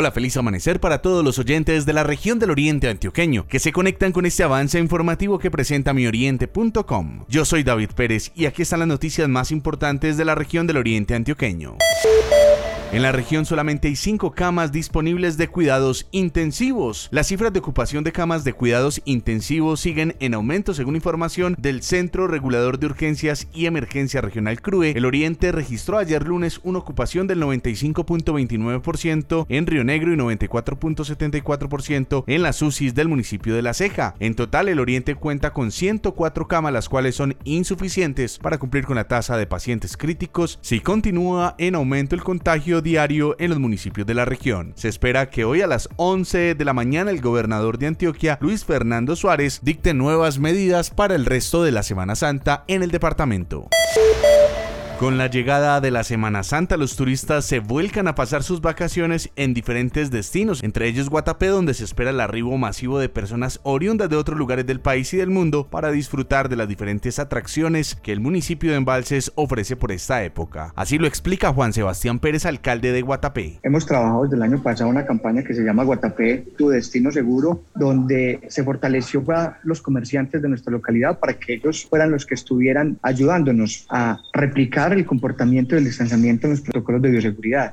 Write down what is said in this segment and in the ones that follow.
Hola, feliz amanecer para todos los oyentes de la región del Oriente Antioqueño que se conectan con este avance informativo que presenta mioriente.com. Yo soy David Pérez y aquí están las noticias más importantes de la región del Oriente Antioqueño. En la región solamente hay cinco camas disponibles de cuidados intensivos. Las cifras de ocupación de camas de cuidados intensivos siguen en aumento según información del Centro Regulador de Urgencias y Emergencia Regional CRUE. El Oriente registró ayer lunes una ocupación del 95.29% en Río Negro y 94.74% en las UCIs del municipio de La Ceja. En total, el Oriente cuenta con 104 camas, las cuales son insuficientes para cumplir con la tasa de pacientes críticos si continúa en aumento el contagio diario en los municipios de la región. Se espera que hoy a las 11 de la mañana el gobernador de Antioquia, Luis Fernando Suárez, dicte nuevas medidas para el resto de la Semana Santa en el departamento. Con la llegada de la Semana Santa, los turistas se vuelcan a pasar sus vacaciones en diferentes destinos, entre ellos Guatapé, donde se espera el arribo masivo de personas oriundas de otros lugares del país y del mundo para disfrutar de las diferentes atracciones que el municipio de Embalses ofrece por esta época. Así lo explica Juan Sebastián Pérez, alcalde de Guatapé. Hemos trabajado desde el año pasado una campaña que se llama Guatapé, tu destino seguro, donde se fortaleció a los comerciantes de nuestra localidad para que ellos fueran los que estuvieran ayudándonos a replicar el comportamiento del distanciamiento en los protocolos de bioseguridad.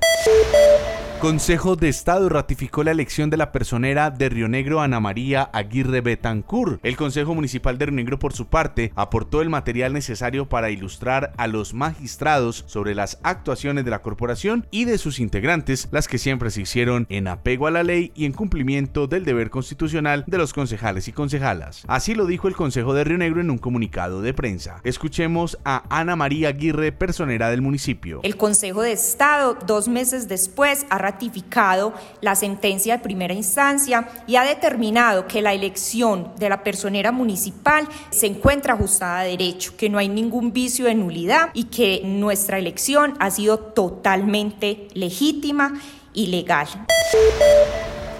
Consejo de Estado ratificó la elección de la personera de Río Negro Ana María Aguirre Betancur. El Consejo Municipal de Río Negro, por su parte, aportó el material necesario para ilustrar a los magistrados sobre las actuaciones de la corporación y de sus integrantes, las que siempre se hicieron en apego a la ley y en cumplimiento del deber constitucional de los concejales y concejalas. Así lo dijo el Consejo de Río Negro en un comunicado de prensa. Escuchemos a Ana María Aguirre, personera del municipio. El Consejo de Estado, dos meses después, ratificado la sentencia de primera instancia y ha determinado que la elección de la personera municipal se encuentra ajustada a derecho, que no hay ningún vicio de nulidad y que nuestra elección ha sido totalmente legítima y legal.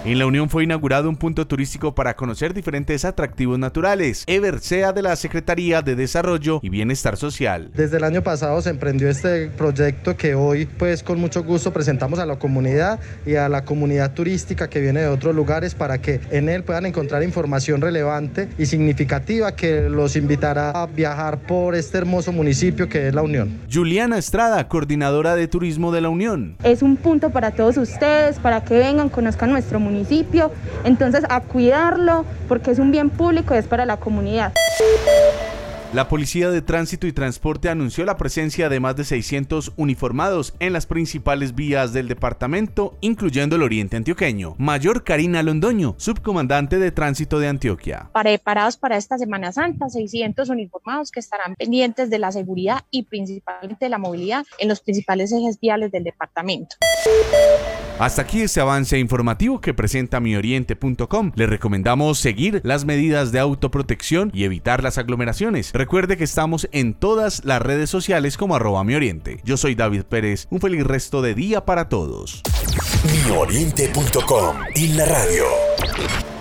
En la Unión fue inaugurado un punto turístico para conocer diferentes atractivos naturales. Eversea de la Secretaría de Desarrollo y Bienestar Social. Desde el año pasado se emprendió este proyecto que hoy pues con mucho gusto presentamos a la comunidad y a la comunidad turística que viene de otros lugares para que en él puedan encontrar información relevante y significativa que los invitará a viajar por este hermoso municipio que es la Unión. Juliana Estrada, coordinadora de turismo de la Unión. Es un punto para todos ustedes, para que vengan, conozcan nuestro municipio municipio. Entonces, a cuidarlo porque es un bien público y es para la comunidad. La Policía de Tránsito y Transporte anunció la presencia de más de 600 uniformados en las principales vías del departamento, incluyendo el oriente antioqueño. Mayor Karina Londoño, subcomandante de Tránsito de Antioquia. Preparados para esta Semana Santa, 600 uniformados que estarán pendientes de la seguridad y principalmente de la movilidad en los principales ejes viales del departamento. Hasta aquí este avance informativo que presenta mioriente.com. Le recomendamos seguir las medidas de autoprotección y evitar las aglomeraciones. Recuerde que estamos en todas las redes sociales como arroba mioriente. Yo soy David Pérez. Un feliz resto de día para todos. mioriente.com y la radio.